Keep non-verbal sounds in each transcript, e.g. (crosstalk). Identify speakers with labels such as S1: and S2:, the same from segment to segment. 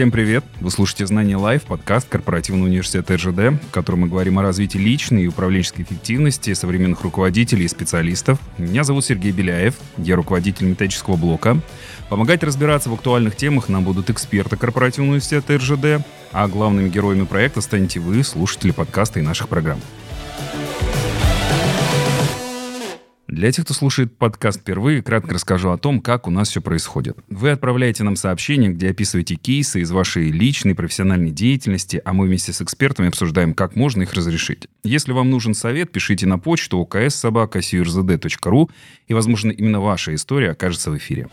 S1: Всем привет! Вы слушаете «Знание Лайв», подкаст корпоративного университета РЖД, в котором мы говорим о развитии личной и управленческой эффективности современных руководителей и специалистов. Меня зовут Сергей Беляев, я руководитель методического блока. Помогать разбираться в актуальных темах нам будут эксперты корпоративного университета РЖД, а главными героями проекта станете вы, слушатели подкаста и наших программ. Для тех, кто слушает подкаст впервые, кратко расскажу о том, как у нас все происходит. Вы отправляете нам сообщение, где описываете кейсы из вашей личной профессиональной деятельности, а мы вместе с экспертами обсуждаем, как можно их разрешить. Если вам нужен совет, пишите на почту oks.sobaka.curzd.ru, и, возможно, именно ваша история окажется в эфире.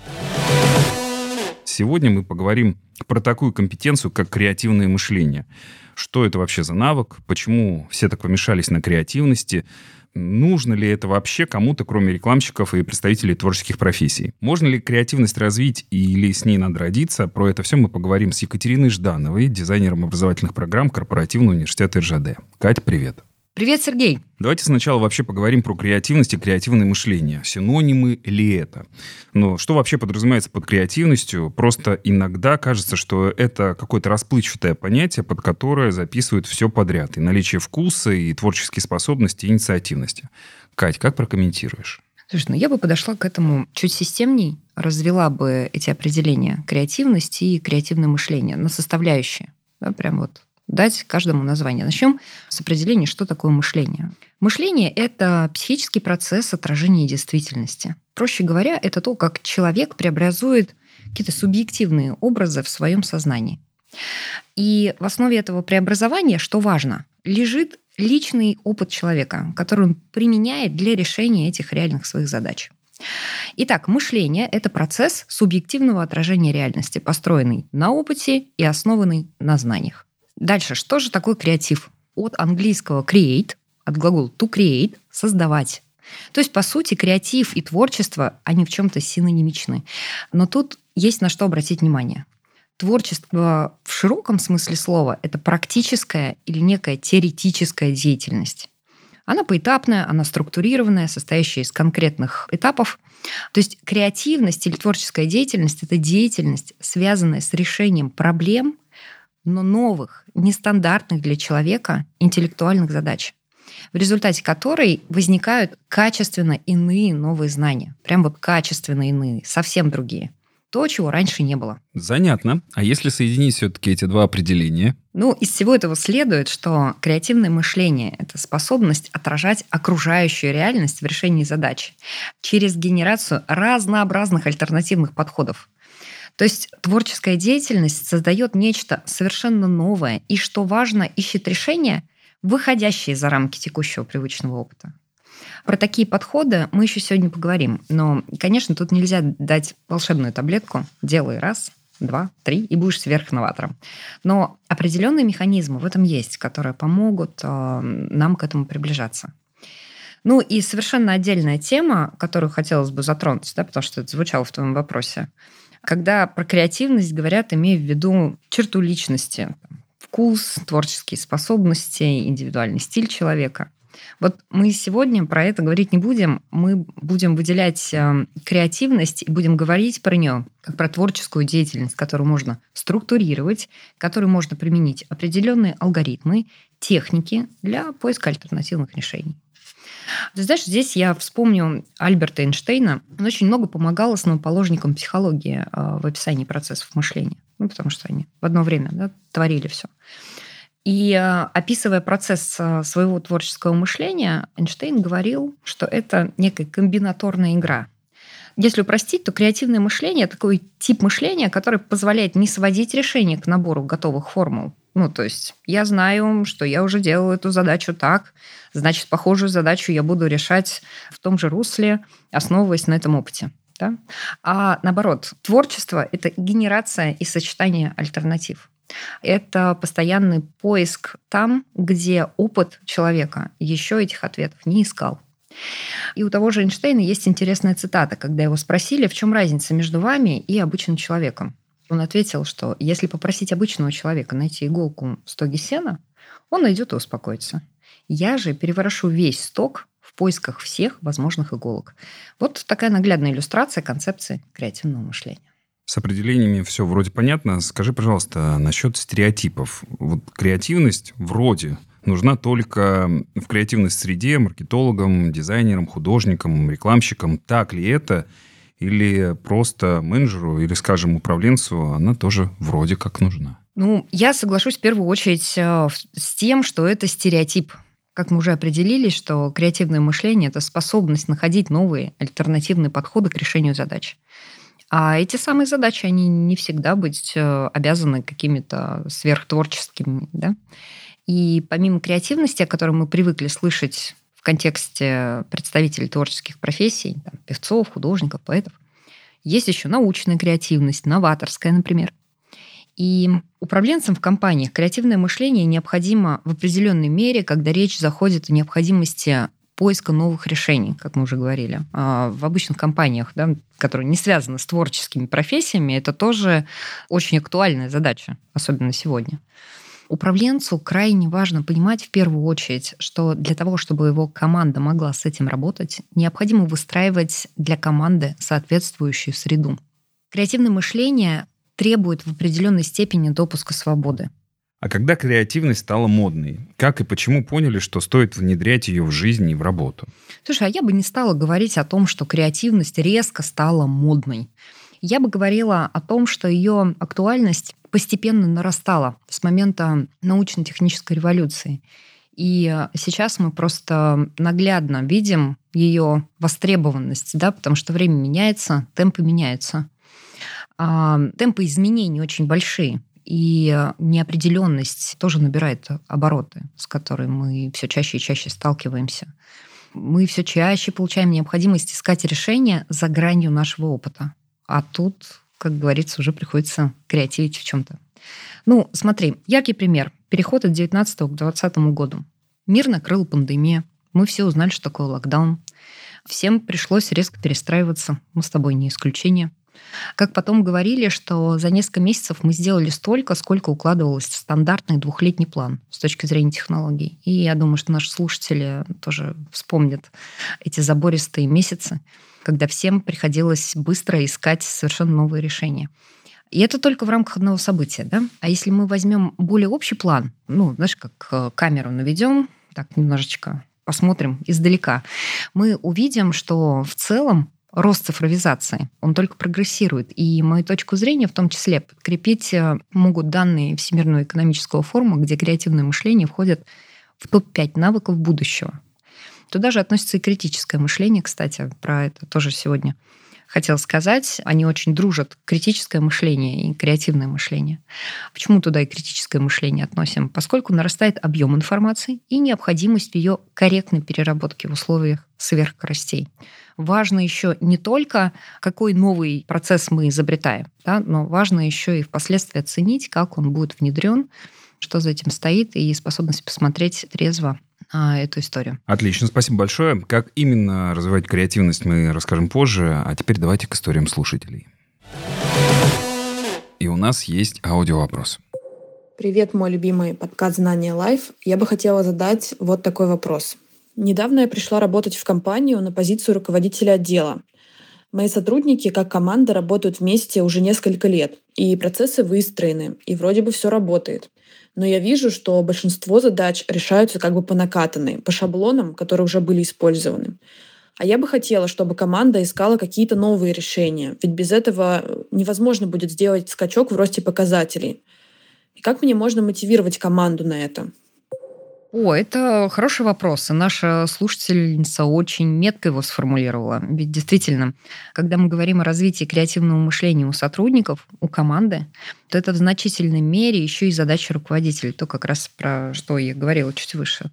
S1: Сегодня мы поговорим про такую компетенцию, как креативное мышление. Что это вообще за навык? Почему все так помешались на креативности? Нужно ли это вообще кому-то, кроме рекламщиков и представителей творческих профессий. Можно ли креативность развить или с ней надо родиться? Про это все мы поговорим с Екатериной Ждановой, дизайнером образовательных программ Корпоративного университета РЖД. Катя, привет.
S2: Привет, Сергей.
S1: Давайте сначала вообще поговорим про креативность и креативное мышление. Синонимы ли это? Но что вообще подразумевается под креативностью? Просто иногда кажется, что это какое-то расплывчатое понятие, под которое записывают все подряд. И наличие вкуса, и творческие способности, и инициативности. Кать, как прокомментируешь?
S2: Слушай, ну я бы подошла к этому чуть системней, развела бы эти определения креативности и креативное мышление на составляющие. Да, прям вот дать каждому название. Начнем с определения, что такое мышление. Мышление – это психический процесс отражения действительности. Проще говоря, это то, как человек преобразует какие-то субъективные образы в своем сознании. И в основе этого преобразования, что важно, лежит личный опыт человека, который он применяет для решения этих реальных своих задач. Итак, мышление – это процесс субъективного отражения реальности, построенный на опыте и основанный на знаниях. Дальше, что же такое креатив? От английского create, от глагола to create, создавать. То есть, по сути, креатив и творчество, они в чем-то синонимичны. Но тут есть на что обратить внимание. Творчество в широком смысле слова – это практическая или некая теоретическая деятельность. Она поэтапная, она структурированная, состоящая из конкретных этапов. То есть креативность или творческая деятельность – это деятельность, связанная с решением проблем – но новых, нестандартных для человека интеллектуальных задач, в результате которой возникают качественно иные новые знания. Прям вот качественно иные, совсем другие. То, чего раньше не было.
S1: Занятно. А если соединить все-таки эти два определения?
S2: Ну, из всего этого следует, что креативное мышление – это способность отражать окружающую реальность в решении задач через генерацию разнообразных альтернативных подходов, то есть творческая деятельность создает нечто совершенно новое и, что важно, ищет решения, выходящие за рамки текущего привычного опыта. Про такие подходы мы еще сегодня поговорим. Но, конечно, тут нельзя дать волшебную таблетку «делай раз», два, три, и будешь сверхноватором. Но определенные механизмы в этом есть, которые помогут э, нам к этому приближаться. Ну и совершенно отдельная тема, которую хотелось бы затронуть, да, потому что это звучало в твоем вопросе, когда про креативность говорят, имея в виду черту личности, вкус, творческие способности, индивидуальный стиль человека. Вот мы сегодня про это говорить не будем. Мы будем выделять э, креативность и будем говорить про нее как про творческую деятельность, которую можно структурировать, которую можно применить определенные алгоритмы, техники для поиска альтернативных решений. Ты знаешь, здесь я вспомню Альберта Эйнштейна. Он очень много помогал основоположникам психологии а, в описании процессов мышления. Ну, потому что они в одно время да, творили все. И а, описывая процесс а, своего творческого мышления, Эйнштейн говорил, что это некая комбинаторная игра. Если упростить, то креативное мышление – такой тип мышления, который позволяет не сводить решение к набору готовых формул, ну, то есть я знаю, что я уже делаю эту задачу так, значит, похожую задачу я буду решать в том же русле, основываясь на этом опыте. Да? А наоборот, творчество – это генерация и сочетание альтернатив. Это постоянный поиск там, где опыт человека еще этих ответов не искал. И у того же Эйнштейна есть интересная цитата, когда его спросили, в чем разница между вами и обычным человеком. Он ответил, что если попросить обычного человека найти иголку в стоге сена, он найдет и успокоится. Я же переворошу весь сток в поисках всех возможных иголок. Вот такая наглядная иллюстрация концепции креативного мышления.
S1: С определениями все вроде понятно. Скажи, пожалуйста, насчет стереотипов. Вот креативность вроде нужна только в креативной среде маркетологам, дизайнерам, художникам, рекламщикам. Так ли это? Или просто менеджеру или, скажем, управленцу она тоже вроде как нужна?
S2: Ну, я соглашусь в первую очередь э, с тем, что это стереотип. Как мы уже определили, что креативное мышление – это способность находить новые альтернативные подходы к решению задач. А эти самые задачи, они не всегда быть э, обязаны какими-то сверхтворческими. Да? И помимо креативности, о которой мы привыкли слышать в контексте представителей творческих профессий, там, певцов, художников, поэтов, есть еще научная креативность, новаторская, например. И управленцам в компаниях креативное мышление необходимо в определенной мере, когда речь заходит о необходимости поиска новых решений, как мы уже говорили. А в обычных компаниях, да, которые не связаны с творческими профессиями, это тоже очень актуальная задача, особенно сегодня. Управленцу крайне важно понимать в первую очередь, что для того, чтобы его команда могла с этим работать, необходимо выстраивать для команды соответствующую среду. Креативное мышление требует в определенной степени допуска свободы.
S1: А когда креативность стала модной, как и почему поняли, что стоит внедрять ее в жизнь и в работу?
S2: Слушай, а я бы не стала говорить о том, что креативность резко стала модной. Я бы говорила о том, что ее актуальность постепенно нарастала с момента научно-технической революции. И сейчас мы просто наглядно видим ее востребованность, да, потому что время меняется, темпы меняются. А темпы изменений очень большие. И неопределенность тоже набирает обороты, с которой мы все чаще и чаще сталкиваемся. Мы все чаще получаем необходимость искать решения за гранью нашего опыта. А тут, как говорится, уже приходится креативить в чем-то. Ну, смотри, яркий пример. Переход от 19 к 20 году. Мир накрыл пандемия. Мы все узнали, что такое локдаун. Всем пришлось резко перестраиваться. Мы с тобой не исключение. Как потом говорили, что за несколько месяцев мы сделали столько, сколько укладывалось в стандартный двухлетний план с точки зрения технологий. И я думаю, что наши слушатели тоже вспомнят эти забористые месяцы, когда всем приходилось быстро искать совершенно новые решения. И это только в рамках одного события, да? А если мы возьмем более общий план, ну, знаешь, как э, камеру наведем, так немножечко посмотрим издалека, мы увидим, что в целом рост цифровизации, он только прогрессирует. И мою точку зрения в том числе подкрепить э, могут данные Всемирного экономического форума, где креативное мышление входит в топ-5 навыков будущего. Туда же относится и критическое мышление, кстати, про это тоже сегодня хотела сказать. Они очень дружат. Критическое мышление и креативное мышление. Почему туда и критическое мышление относим? Поскольку нарастает объем информации и необходимость ее корректной переработки в условиях сверхскоростей важно еще не только, какой новый процесс мы изобретаем, да, но важно еще и впоследствии оценить, как он будет внедрен, что за этим стоит, и способность посмотреть трезво а, эту историю.
S1: Отлично, спасибо большое. Как именно развивать креативность, мы расскажем позже. А теперь давайте к историям слушателей. И у нас есть аудиовопрос.
S3: Привет, мой любимый подкаст «Знания Лайф». Я бы хотела задать вот такой вопрос. Недавно я пришла работать в компанию на позицию руководителя отдела. Мои сотрудники, как команда, работают вместе уже несколько лет, и процессы выстроены, и вроде бы все работает. Но я вижу, что большинство задач решаются как бы по накатанной, по шаблонам, которые уже были использованы. А я бы хотела, чтобы команда искала какие-то новые решения, ведь без этого невозможно будет сделать скачок в росте показателей. И как мне можно мотивировать команду на это?
S2: О, это хороший вопрос. И наша слушательница очень метко его сформулировала. Ведь действительно, когда мы говорим о развитии креативного мышления у сотрудников, у команды, то это в значительной мере еще и задача руководителя. То как раз про что я говорила чуть выше.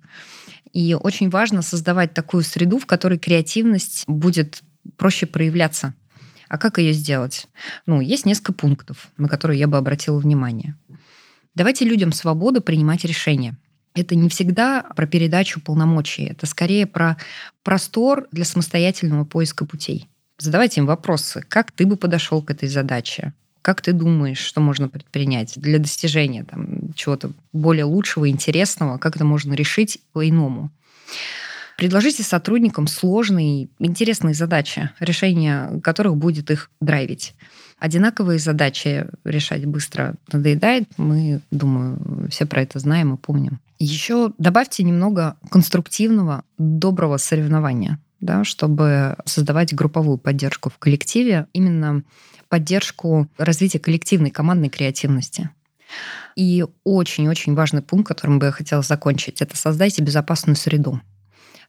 S2: И очень важно создавать такую среду, в которой креативность будет проще проявляться. А как ее сделать? Ну, есть несколько пунктов, на которые я бы обратила внимание. Давайте людям свободу принимать решения это не всегда про передачу полномочий, это скорее про простор для самостоятельного поиска путей. Задавайте им вопросы, как ты бы подошел к этой задаче, как ты думаешь, что можно предпринять для достижения там, чего-то более лучшего, интересного, как это можно решить по-иному. Предложите сотрудникам сложные, интересные задачи, решение которых будет их драйвить. Одинаковые задачи решать быстро надоедает. Мы, думаю, все про это знаем и помним. Еще добавьте немного конструктивного, доброго соревнования, да, чтобы создавать групповую поддержку в коллективе, именно поддержку развития коллективной командной креативности. И очень-очень важный пункт, которым бы я хотела закончить, это создайте безопасную среду.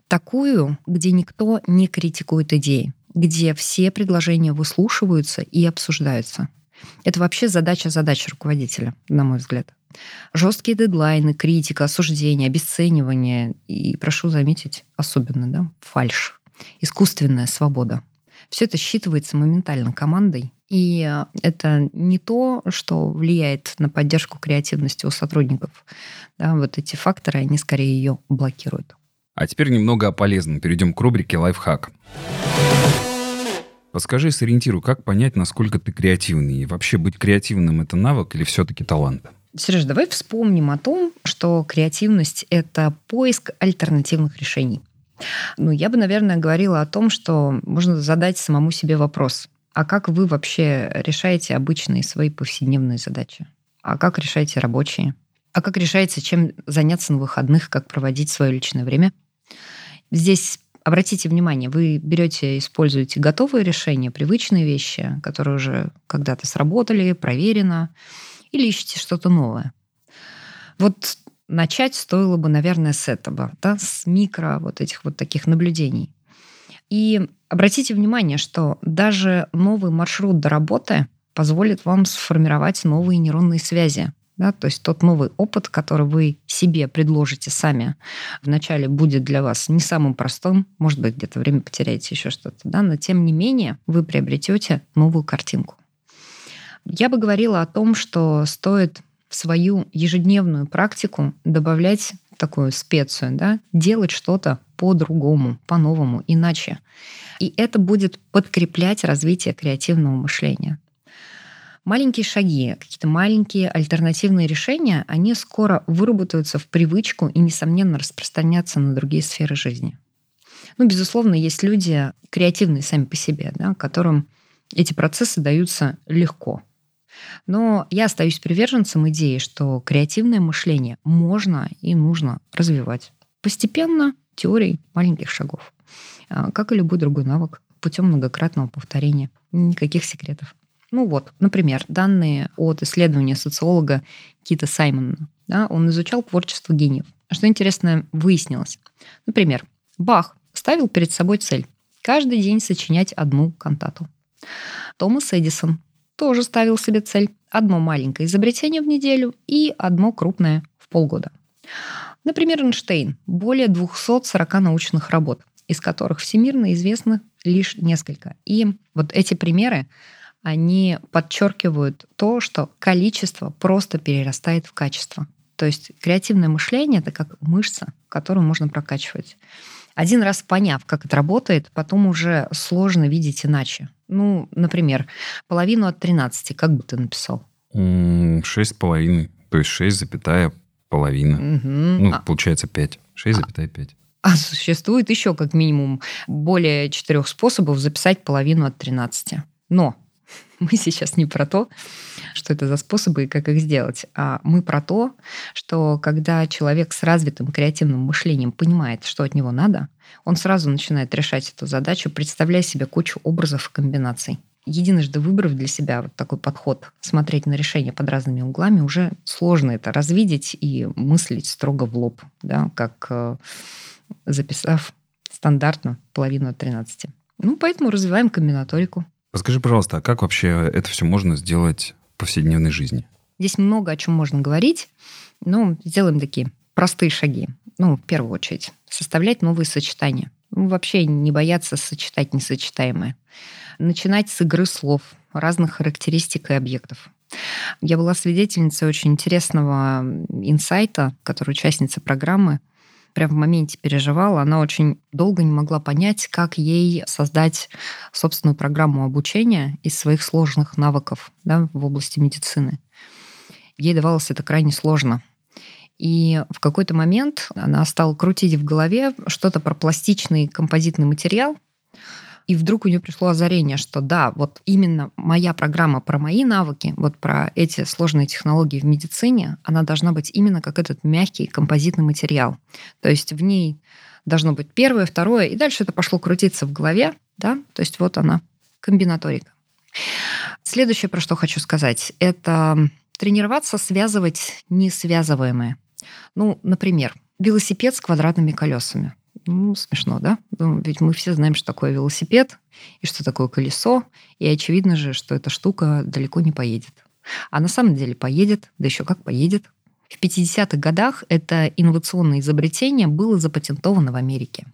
S2: Такую, где никто не критикует идеи, где все предложения выслушиваются и обсуждаются. Это вообще задача задачи руководителя, на мой взгляд. Жесткие дедлайны, критика, осуждение, обесценивание и, прошу заметить, особенно, да, фальш, искусственная свобода. Все это считывается моментально командой, и это не то, что влияет на поддержку креативности у сотрудников. Да, вот эти факторы, они скорее ее блокируют.
S1: А теперь немного о полезном. Перейдем к рубрике «Лайфхак». Подскажи, сориентируй, как понять, насколько ты креативный? И вообще быть креативным – это навык или все-таки талант?
S2: Сереж, давай вспомним о том, что креативность – это поиск альтернативных решений. Ну, я бы, наверное, говорила о том, что можно задать самому себе вопрос. А как вы вообще решаете обычные свои повседневные задачи? А как решаете рабочие? А как решаете, чем заняться на выходных, как проводить свое личное время? Здесь обратите внимание, вы берете, используете готовые решения, привычные вещи, которые уже когда-то сработали, проверено, или ищете что-то новое. Вот начать стоило бы, наверное, с этого, да, с микро вот этих вот таких наблюдений. И обратите внимание, что даже новый маршрут до работы позволит вам сформировать новые нейронные связи. Да, то есть тот новый опыт, который вы себе предложите сами, вначале будет для вас не самым простым, может быть, где-то время потеряете еще что-то, да, но тем не менее вы приобретете новую картинку. Я бы говорила о том, что стоит в свою ежедневную практику добавлять такую специю, да, делать что-то по-другому, по-новому, иначе. И это будет подкреплять развитие креативного мышления. Маленькие шаги, какие-то маленькие альтернативные решения, они скоро выработаются в привычку и, несомненно, распространятся на другие сферы жизни. Ну, безусловно, есть люди креативные сами по себе, да, которым эти процессы даются легко. Но я остаюсь приверженцем идеи, что креативное мышление можно и нужно развивать. Постепенно, теорией маленьких шагов. А, как и любой другой навык, путем многократного повторения. Никаких секретов. Ну вот, например, данные от исследования социолога Кита Саймона. Да, он изучал творчество гениев. Что интересно выяснилось. Например, Бах ставил перед собой цель каждый день сочинять одну кантату. Томас Эдисон тоже ставил себе цель одно маленькое изобретение в неделю и одно крупное в полгода. Например, Эйнштейн – более 240 научных работ, из которых всемирно известно лишь несколько. И вот эти примеры, они подчеркивают то, что количество просто перерастает в качество. То есть креативное мышление – это как мышца, которую можно прокачивать. Один раз поняв, как это работает, потом уже сложно видеть иначе. Ну, например, половину от 13, как бы ты написал?
S1: Шесть с половиной. То есть шесть запятая половина. Угу. Ну, а... получается пять. Шесть запятая пять.
S2: А существует еще как минимум более четырех способов записать половину от 13. Но (laughs) мы сейчас не про то, что это за способы и как их сделать, а мы про то, что когда человек с развитым креативным мышлением понимает, что от него надо, он сразу начинает решать эту задачу, представляя себе кучу образов и комбинаций. Единожды выбрав для себя вот такой подход, смотреть на решение под разными углами, уже сложно это развидеть и мыслить строго в лоб, да, как э, записав стандартно половину от 13. Ну, поэтому развиваем комбинаторику.
S1: Подскажи, пожалуйста, а как вообще это все можно сделать в повседневной жизни?
S2: Здесь много о чем можно говорить. Ну, сделаем такие простые шаги. Ну, в первую очередь, составлять новые сочетания. Ну, вообще не бояться сочетать несочетаемое. Начинать с игры слов, разных характеристик и объектов. Я была свидетельницей очень интересного инсайта, который участница программы прям в моменте переживала. Она очень долго не могла понять, как ей создать собственную программу обучения из своих сложных навыков да, в области медицины. Ей давалось это крайне сложно. И в какой-то момент она стала крутить в голове что-то про пластичный композитный материал, и вдруг у нее пришло озарение, что да, вот именно моя программа про мои навыки, вот про эти сложные технологии в медицине, она должна быть именно как этот мягкий композитный материал. То есть в ней должно быть первое, второе, и дальше это пошло крутиться в голове, да, то есть вот она, комбинаторика. Следующее, про что хочу сказать, это тренироваться связывать несвязываемое. Ну, например, велосипед с квадратными колесами. Ну, смешно, да? Ну, ведь мы все знаем, что такое велосипед и что такое колесо, и очевидно же, что эта штука далеко не поедет. А на самом деле поедет, да еще как поедет. В 50-х годах это инновационное изобретение было запатентовано в Америке.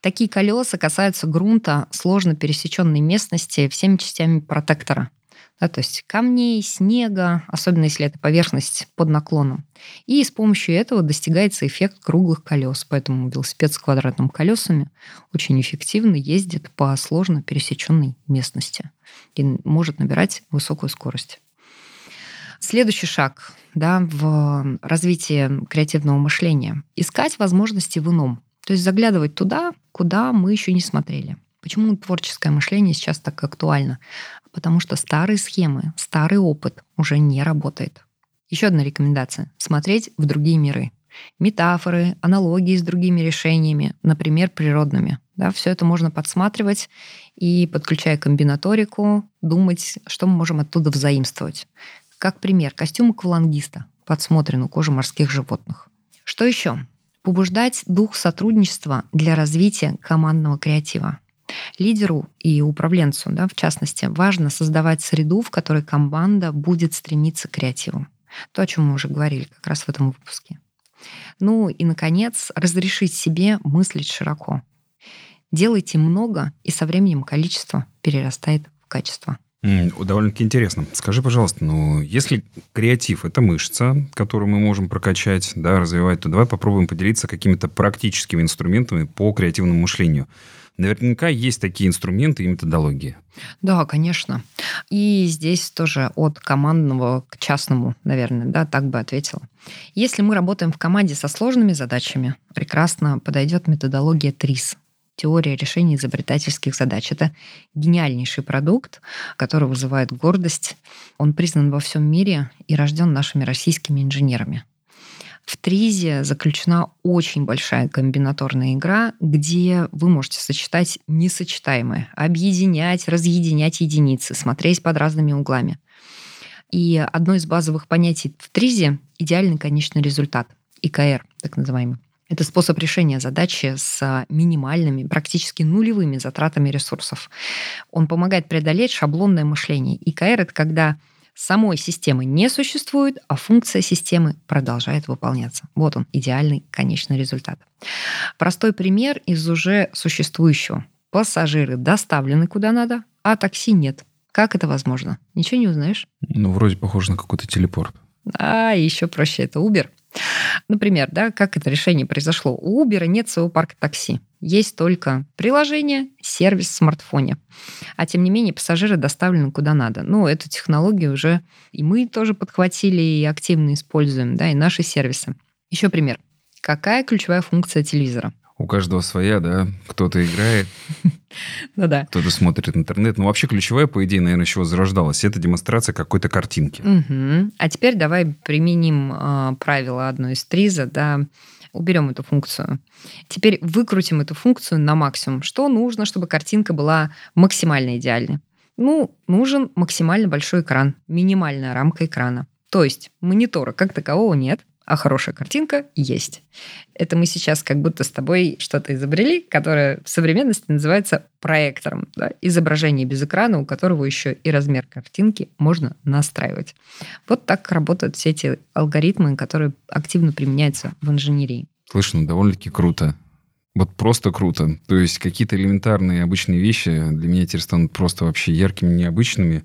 S2: Такие колеса касаются грунта сложно пересеченной местности всеми частями протектора да, то есть камней, снега, особенно если это поверхность под наклоном. И с помощью этого достигается эффект круглых колес. Поэтому велосипед с квадратными колесами очень эффективно ездит по сложно пересеченной местности и может набирать высокую скорость. Следующий шаг да, в развитии креативного мышления – искать возможности в ином. То есть заглядывать туда, куда мы еще не смотрели. Почему творческое мышление сейчас так актуально? Потому что старые схемы, старый опыт уже не работает. Еще одна рекомендация – смотреть в другие миры. Метафоры, аналогии с другими решениями, например, природными. Да, все это можно подсматривать и, подключая комбинаторику, думать, что мы можем оттуда взаимствовать. Как пример, костюм аквалангиста подсмотрен у кожи морских животных. Что еще? Побуждать дух сотрудничества для развития командного креатива. Лидеру и управленцу, да, в частности, важно создавать среду, в которой команда будет стремиться к креативу. То, о чем мы уже говорили как раз в этом выпуске. Ну и, наконец, разрешить себе мыслить широко. Делайте много, и со временем количество перерастает в качество.
S1: Довольно-таки интересно. Скажи, пожалуйста, ну, если креатив – это мышца, которую мы можем прокачать, да, развивать, то давай попробуем поделиться какими-то практическими инструментами по креативному мышлению. Наверняка есть такие инструменты и методологии.
S2: Да, конечно. И здесь тоже от командного к частному, наверное, да, так бы ответила. Если мы работаем в команде со сложными задачами, прекрасно подойдет методология ТРИС теория решения изобретательских задач. Это гениальнейший продукт, который вызывает гордость. Он признан во всем мире и рожден нашими российскими инженерами. В Тризе заключена очень большая комбинаторная игра, где вы можете сочетать несочетаемое, объединять, разъединять единицы, смотреть под разными углами. И одно из базовых понятий в Тризе — идеальный конечный результат, ИКР, так называемый. Это способ решения задачи с минимальными, практически нулевыми затратами ресурсов. Он помогает преодолеть шаблонное мышление. ИКР — это когда самой системы не существует, а функция системы продолжает выполняться. Вот он, идеальный конечный результат. Простой пример из уже существующего. Пассажиры доставлены куда надо, а такси нет. Как это возможно? Ничего не узнаешь?
S1: Ну, вроде похоже на какой-то телепорт.
S2: А, еще проще, это Uber. Например, да, как это решение произошло? У Uber нет своего парка такси. Есть только приложение, сервис в смартфоне. А тем не менее пассажиры доставлены куда надо. Ну, эту технологию уже и мы тоже подхватили и активно используем, да, и наши сервисы. Еще пример. Какая ключевая функция телевизора?
S1: У каждого своя, да. Кто-то играет, (laughs)
S2: ну да.
S1: Кто-то смотрит интернет. Ну, вообще ключевая, по идее, наверное, чего зарождалась, это демонстрация какой-то картинки.
S2: Угу. А теперь давай применим э, правило одно из триза, да, уберем эту функцию. Теперь выкрутим эту функцию на максимум. Что нужно, чтобы картинка была максимально идеальной? Ну, нужен максимально большой экран, минимальная рамка экрана. То есть монитора как такового нет, а хорошая картинка есть. Это мы сейчас как будто с тобой что-то изобрели, которое в современности называется проектором. Да? Изображение без экрана, у которого еще и размер картинки можно настраивать. Вот так работают все эти алгоритмы, которые активно применяются в инженерии.
S1: Слышно, ну, довольно-таки круто. Вот просто круто. То есть какие-то элементарные обычные вещи для меня теперь станут просто вообще яркими, необычными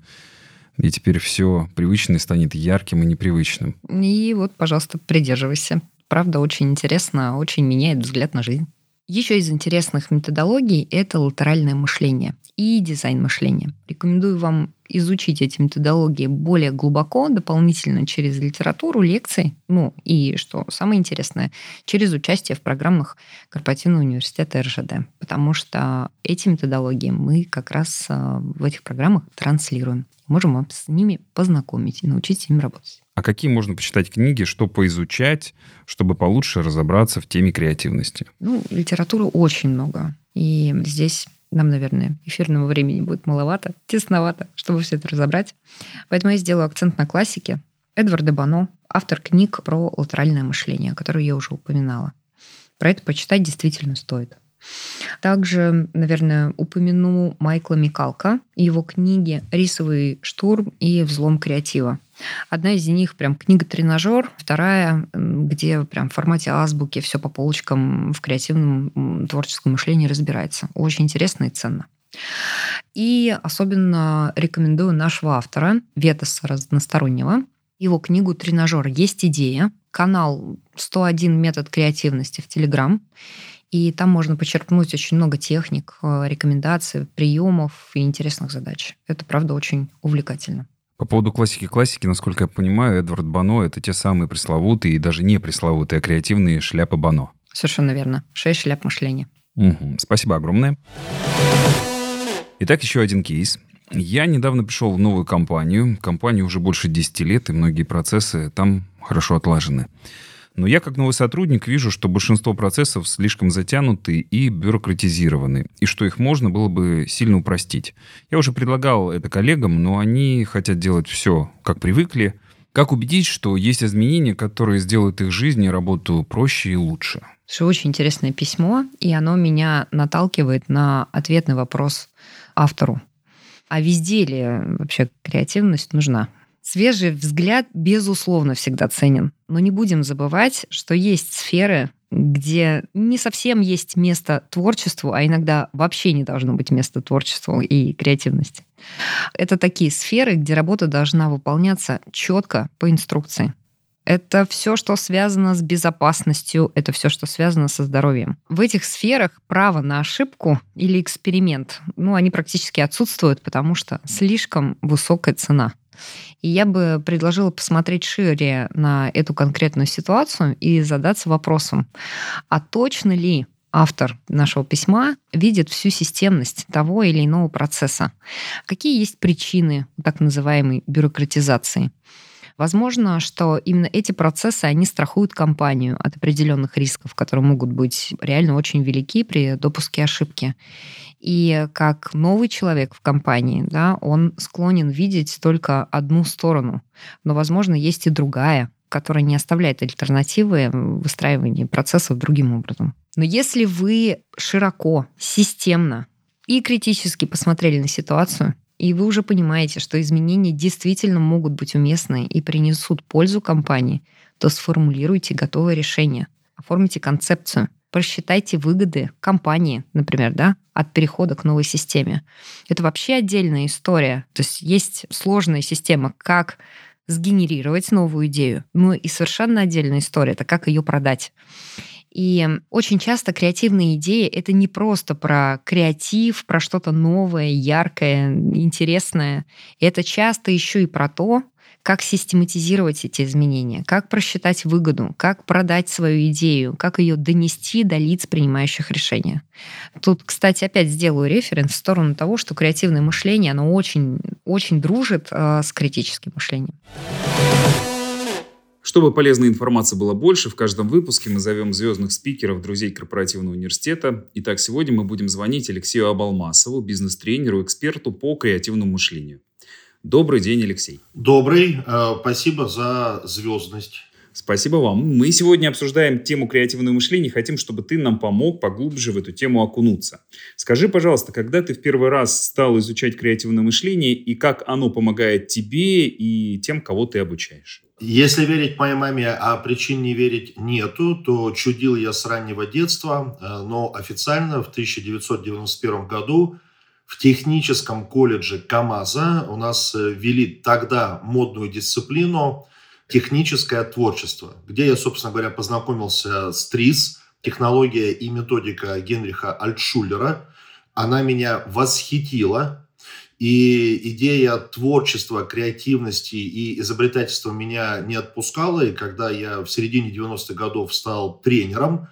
S1: и теперь все привычное станет ярким и непривычным.
S2: И вот, пожалуйста, придерживайся. Правда, очень интересно, очень меняет взгляд на жизнь. Еще из интересных методологий это латеральное мышление. И дизайн мышления. Рекомендую вам изучить эти методологии более глубоко, дополнительно через литературу, лекции, ну и, что самое интересное, через участие в программах Корпоративного университета РЖД, потому что эти методологии мы как раз а, в этих программах транслируем. Можем вам с ними познакомить и научить ними работать.
S1: А какие можно почитать книги, что поизучать, чтобы получше разобраться в теме креативности?
S2: Ну, литературы очень много. И здесь нам, наверное, эфирного времени будет маловато, тесновато, чтобы все это разобрать. Поэтому я сделаю акцент на классике. Эдвард де Бано, автор книг про латеральное мышление, которые я уже упоминала. Про это почитать действительно стоит. Также, наверное, упомяну Майкла Микалка и его книги «Рисовый штурм» и «Взлом креатива». Одна из них прям книга-тренажер, вторая, где прям в формате азбуки все по полочкам в креативном творческом мышлении разбирается. Очень интересно и ценно. И особенно рекомендую нашего автора, Ветаса Разностороннего, его книгу «Тренажер. Есть идея», канал «101 метод креативности» в Телеграм. И там можно почерпнуть очень много техник, э, рекомендаций, приемов и интересных задач. Это, правда, очень увлекательно.
S1: По поводу классики-классики, насколько я понимаю, Эдвард Бано — это те самые пресловутые и даже не пресловутые, а креативные шляпы Бано.
S2: Совершенно верно. Шесть шляп мышления.
S1: Угу. Спасибо огромное. Итак, еще один кейс. Я недавно пришел в новую компанию. Компания уже больше 10 лет, и многие процессы там хорошо отлажены. Но я, как новый сотрудник, вижу, что большинство процессов слишком затянуты и бюрократизированы, и что их можно было бы сильно упростить. Я уже предлагал это коллегам, но они хотят делать все, как привыкли. Как убедить, что есть изменения, которые сделают их жизнь и работу проще и лучше?
S2: Это очень интересное письмо, и оно меня наталкивает на ответный вопрос автору. А везде ли вообще креативность нужна? Свежий взгляд, безусловно, всегда ценен. Но не будем забывать, что есть сферы, где не совсем есть место творчеству, а иногда вообще не должно быть места творчеству и креативности. Это такие сферы, где работа должна выполняться четко по инструкции. Это все, что связано с безопасностью, это все, что связано со здоровьем. В этих сферах право на ошибку или эксперимент, ну, они практически отсутствуют, потому что слишком высокая цена. И я бы предложила посмотреть шире на эту конкретную ситуацию и задаться вопросом, а точно ли автор нашего письма видит всю системность того или иного процесса? Какие есть причины так называемой бюрократизации? Возможно, что именно эти процессы, они страхуют компанию от определенных рисков, которые могут быть реально очень велики при допуске ошибки. И как новый человек в компании, да, он склонен видеть только одну сторону. Но, возможно, есть и другая, которая не оставляет альтернативы выстраивания процессов другим образом. Но если вы широко, системно и критически посмотрели на ситуацию, и вы уже понимаете, что изменения действительно могут быть уместны и принесут пользу компании, то сформулируйте готовое решение, оформите концепцию, просчитайте выгоды компании, например, да, от перехода к новой системе. Это вообще отдельная история. То есть есть сложная система, как сгенерировать новую идею. Ну и совершенно отдельная история, это как ее продать. И очень часто креативные идеи — это не просто про креатив, про что-то новое, яркое, интересное. Это часто еще и про то, как систематизировать эти изменения, как просчитать выгоду, как продать свою идею, как ее донести до лиц, принимающих решения. Тут, кстати, опять сделаю референс в сторону того, что креативное мышление, оно очень, очень дружит э, с критическим мышлением.
S1: Чтобы полезной информации было больше, в каждом выпуске мы зовем звездных спикеров, друзей корпоративного университета. Итак, сегодня мы будем звонить Алексею Абалмасову, бизнес-тренеру, эксперту по креативному мышлению. Добрый день, Алексей.
S4: Добрый. Э, спасибо за звездность.
S1: Спасибо вам. Мы сегодня обсуждаем тему креативного мышления. Хотим, чтобы ты нам помог поглубже в эту тему окунуться. Скажи, пожалуйста, когда ты в первый раз стал изучать креативное мышление и как оно помогает тебе и тем, кого ты обучаешь?
S4: Если верить моей маме, а причин не верить нету, то чудил я с раннего детства, э, но официально в 1991 году в техническом колледже КАМАЗа у нас э, ввели тогда модную дисциплину техническое творчество, где я, собственно говоря, познакомился с ТРИС, технология и методика Генриха Альтшулера. она меня восхитила, и идея творчества, креативности и изобретательства меня не отпускала. И когда я в середине 90-х годов стал тренером,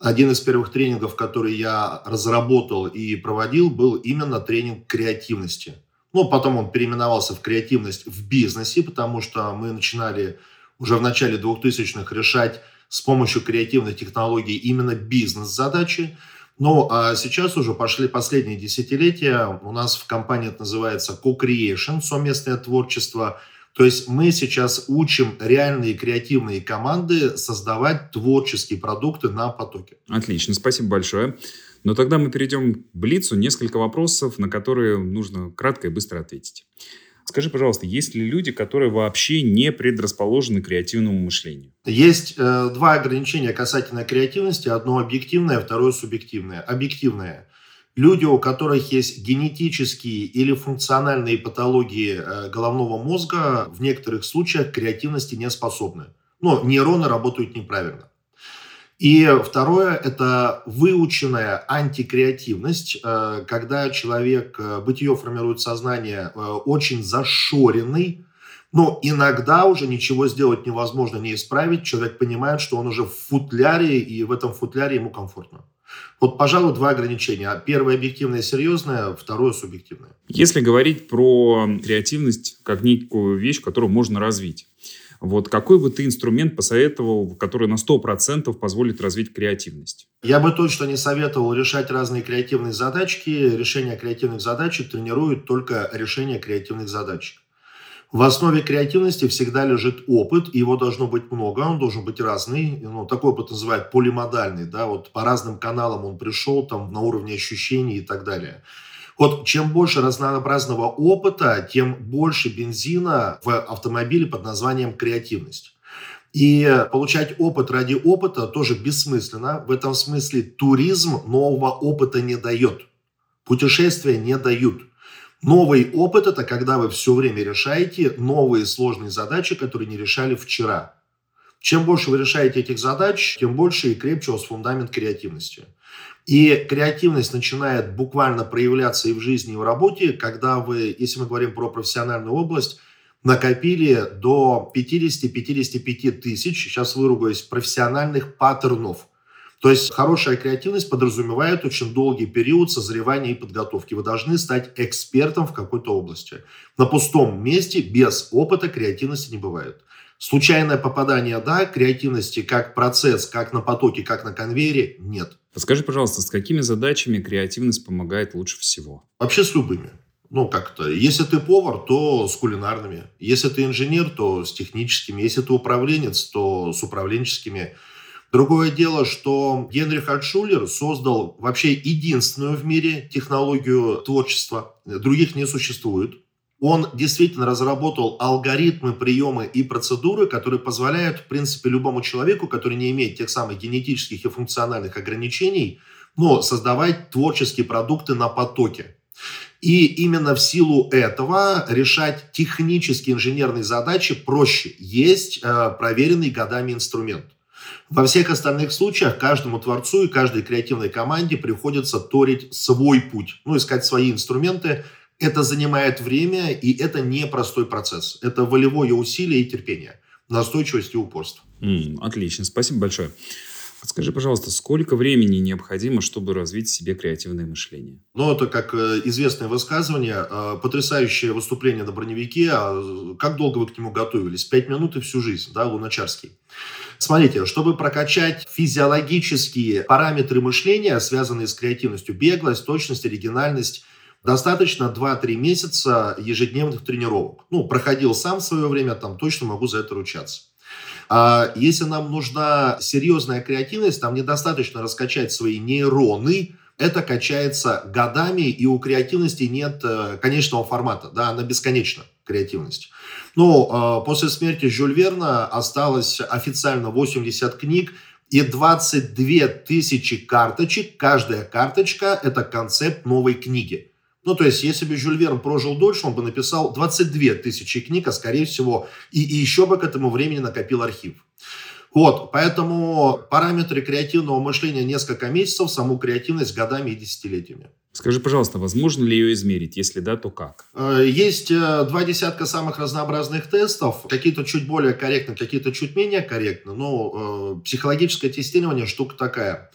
S4: один из первых тренингов, который я разработал и проводил, был именно тренинг креативности. Ну, потом он переименовался в креативность в бизнесе, потому что мы начинали уже в начале 2000-х решать с помощью креативных технологий именно бизнес-задачи. Ну, а сейчас уже пошли последние десятилетия. У нас в компании это называется co-creation, совместное творчество. То есть мы сейчас учим реальные креативные команды создавать творческие продукты на потоке.
S1: Отлично, спасибо большое. Но тогда мы перейдем к Блицу. Несколько вопросов, на которые нужно кратко и быстро ответить. Скажи, пожалуйста, есть ли люди, которые вообще не предрасположены к креативному мышлению?
S4: Есть э, два ограничения касательно креативности. Одно объективное, второе субъективное. Объективное. Люди, у которых есть генетические или функциональные патологии э, головного мозга, в некоторых случаях креативности не способны. Но нейроны работают неправильно. И второе – это выученная антикреативность, э, когда человек, э, бытие формирует сознание, э, очень зашоренный, но иногда уже ничего сделать невозможно, не исправить. Человек понимает, что он уже в футляре, и в этом футляре ему комфортно. Вот, пожалуй, два ограничения. Первое объективное серьезное, второе субъективное.
S1: Если говорить про креативность как некую вещь, которую можно развить, вот какой бы ты инструмент посоветовал, который на 100% позволит развить креативность?
S4: Я бы точно не советовал решать разные креативные задачки. Решение креативных задач тренирует только решение креативных задач. В основе креативности всегда лежит опыт, его должно быть много, он должен быть разный. Ну, такой опыт называют полимодальный, да, вот по разным каналам он пришел, там, на уровне ощущений и так далее. Вот чем больше разнообразного опыта, тем больше бензина в автомобиле под названием креативность. И получать опыт ради опыта тоже бессмысленно. В этом смысле туризм нового опыта не дает. Путешествия не дают. Новый опыт – это когда вы все время решаете новые сложные задачи, которые не решали вчера. Чем больше вы решаете этих задач, тем больше и крепче у вас фундамент креативности. И креативность начинает буквально проявляться и в жизни, и в работе, когда вы, если мы говорим про профессиональную область, накопили до 50-55 тысяч, сейчас выругаюсь, профессиональных паттернов. То есть хорошая креативность подразумевает очень долгий период созревания и подготовки. Вы должны стать экспертом в какой-то области. На пустом месте без опыта креативности не бывает. Случайное попадание, да, креативности как процесс, как на потоке, как на конвейере, нет.
S1: Подскажи, пожалуйста, с какими задачами креативность помогает лучше всего?
S4: Вообще с любыми. Ну, как-то. Если ты повар, то с кулинарными. Если ты инженер, то с техническими. Если ты управленец, то с управленческими. Другое дело, что Генрих Альтшулер создал вообще единственную в мире технологию творчества. Других не существует он действительно разработал алгоритмы, приемы и процедуры, которые позволяют, в принципе, любому человеку, который не имеет тех самых генетических и функциональных ограничений, но создавать творческие продукты на потоке. И именно в силу этого решать технические инженерные задачи проще. Есть э, проверенный годами инструмент. Во всех остальных случаях каждому творцу и каждой креативной команде приходится торить свой путь, ну, искать свои инструменты, это занимает время, и это непростой процесс. Это волевое усилие и терпение, настойчивость и упорство.
S1: Mm, отлично, спасибо большое. Подскажи, пожалуйста, сколько времени необходимо, чтобы развить в себе креативное мышление?
S4: Ну, это как э, известное высказывание, э, потрясающее выступление на броневике. А как долго вы к нему готовились? Пять минут и всю жизнь, да, Луначарский. Смотрите, чтобы прокачать физиологические параметры мышления, связанные с креативностью, беглость, точность, оригинальность, Достаточно 2-3 месяца ежедневных тренировок. Ну, проходил сам в свое время, там точно могу за это ручаться. А если нам нужна серьезная креативность, там недостаточно раскачать свои нейроны, это качается годами, и у креативности нет э, конечного формата, да, она бесконечна, креативность. Ну, э, после смерти Жюль Верна осталось официально 80 книг, и 22 тысячи карточек, каждая карточка – это концепт новой книги. Ну, то есть, если бы Жюль Верн прожил дольше, он бы написал 22 тысячи книг, а скорее всего, и, и еще бы к этому времени накопил архив. Вот, поэтому параметры креативного мышления несколько месяцев, саму креативность годами и десятилетиями.
S1: Скажи, пожалуйста, возможно ли ее измерить? Если да, то как?
S4: Э, есть э, два десятка самых разнообразных тестов. Какие-то чуть более корректны, какие-то чуть менее корректны. Но э, психологическое тестирование штука такая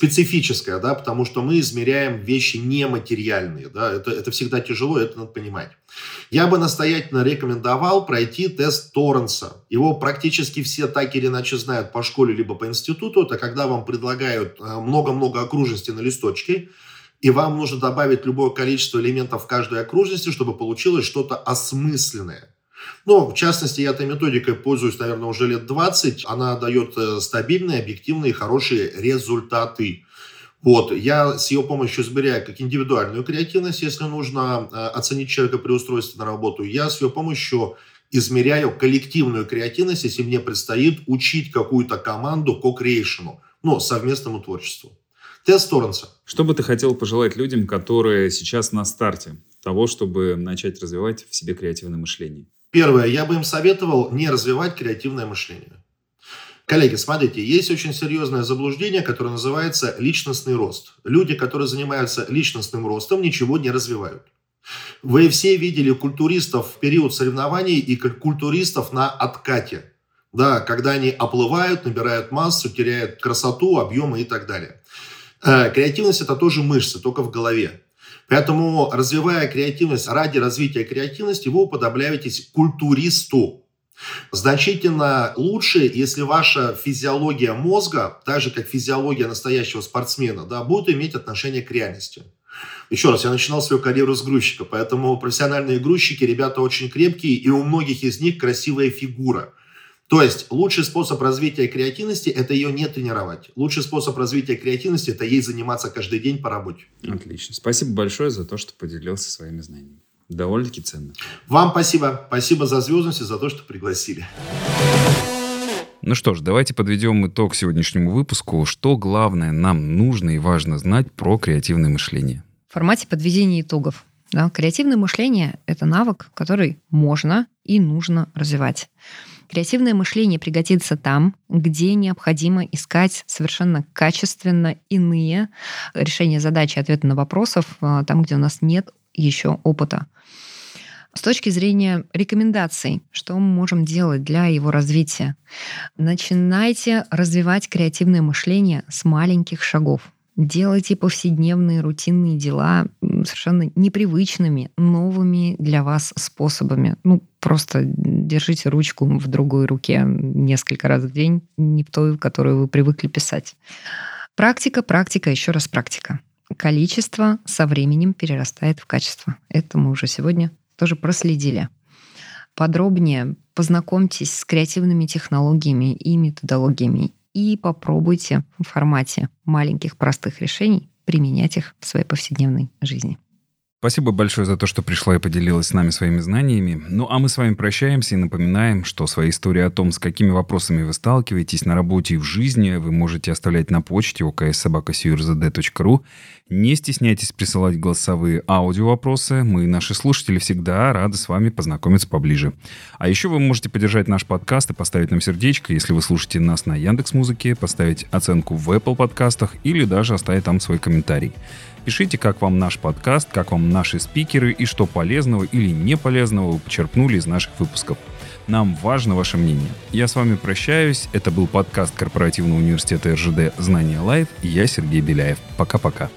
S4: специфическая, да, потому что мы измеряем вещи нематериальные, да, это, это всегда тяжело, это надо понимать. Я бы настоятельно рекомендовал пройти тест Торренса. Его практически все так или иначе знают по школе либо по институту. Это когда вам предлагают много-много окружностей на листочке, и вам нужно добавить любое количество элементов в каждой окружности, чтобы получилось что-то осмысленное. Ну, в частности, я этой методикой пользуюсь, наверное, уже лет 20. Она дает э, стабильные, объективные, хорошие результаты. Вот, я с ее помощью измеряю как индивидуальную креативность, если нужно э, оценить человека при устройстве на работу. Я с ее помощью измеряю коллективную креативность, если мне предстоит учить какую-то команду co-creation, ну, совместному творчеству. Тест Торренса.
S1: Что бы ты хотел пожелать людям, которые сейчас на старте того, чтобы начать развивать в себе креативное мышление?
S4: Первое, я бы им советовал не развивать креативное мышление. Коллеги, смотрите, есть очень серьезное заблуждение, которое называется личностный рост. Люди, которые занимаются личностным ростом, ничего не развивают. Вы все видели культуристов в период соревнований и культуристов на откате. Да, когда они оплывают, набирают массу, теряют красоту, объемы и так далее. Э, креативность – это тоже мышцы, только в голове. Поэтому, развивая креативность ради развития креативности, вы уподобляетесь культуристу. Значительно лучше, если ваша физиология мозга, так же как физиология настоящего спортсмена, да, будет иметь отношение к реальности. Еще раз, я начинал свою карьеру с грузчика, поэтому профессиональные грузчики, ребята очень крепкие, и у многих из них красивая фигура. То есть лучший способ развития креативности – это ее не тренировать. Лучший способ развития креативности – это ей заниматься каждый день по работе.
S1: Отлично. Спасибо большое за то, что поделился своими знаниями. Довольно-таки ценно.
S4: Вам спасибо. Спасибо за звездность и за то, что пригласили.
S1: Ну что ж, давайте подведем итог сегодняшнему выпуску. Что главное нам нужно и важно знать про креативное мышление?
S2: В формате подведения итогов. Да, креативное мышление – это навык, который можно и нужно развивать. Креативное мышление пригодится там, где необходимо искать совершенно качественно иные решения задач и ответы на вопросов, а, там, где у нас нет еще опыта. С точки зрения рекомендаций, что мы можем делать для его развития? Начинайте развивать креативное мышление с маленьких шагов. Делайте повседневные рутинные дела совершенно непривычными, новыми для вас способами. Ну, просто держите ручку в другой руке несколько раз в день, не в той, которую вы привыкли писать. Практика, практика, еще раз практика. Количество со временем перерастает в качество. Это мы уже сегодня тоже проследили. Подробнее познакомьтесь с креативными технологиями и методологиями и попробуйте в формате маленьких простых решений применять их в своей повседневной жизни.
S1: Спасибо большое за то, что пришла и поделилась с нами своими знаниями. Ну а мы с вами прощаемся и напоминаем, что свои истории о том, с какими вопросами вы сталкиваетесь на работе и в жизни, вы можете оставлять на почте okssobaka.surzd.ru. Не стесняйтесь присылать голосовые аудио-вопросы. Мы, наши слушатели, всегда рады с вами познакомиться поближе. А еще вы можете поддержать наш подкаст и поставить нам сердечко, если вы слушаете нас на Яндекс Музыке, поставить оценку в Apple подкастах или даже оставить там свой комментарий. Пишите, как вам наш подкаст, как вам наши спикеры и что полезного или не полезного вы почерпнули из наших выпусков. Нам важно ваше мнение. Я с вами прощаюсь. Это был подкаст Корпоративного университета РЖД «Знания Лайв» я Сергей Беляев. Пока-пока.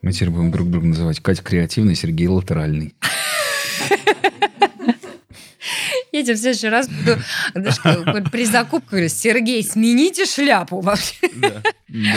S1: Мы теперь будем друг друга называть Катя креативный, Сергей латеральный. (laughs)
S2: Я тебе в следующий раз буду при закупке говорю, Сергей, смените шляпу вообще.
S1: Да, да.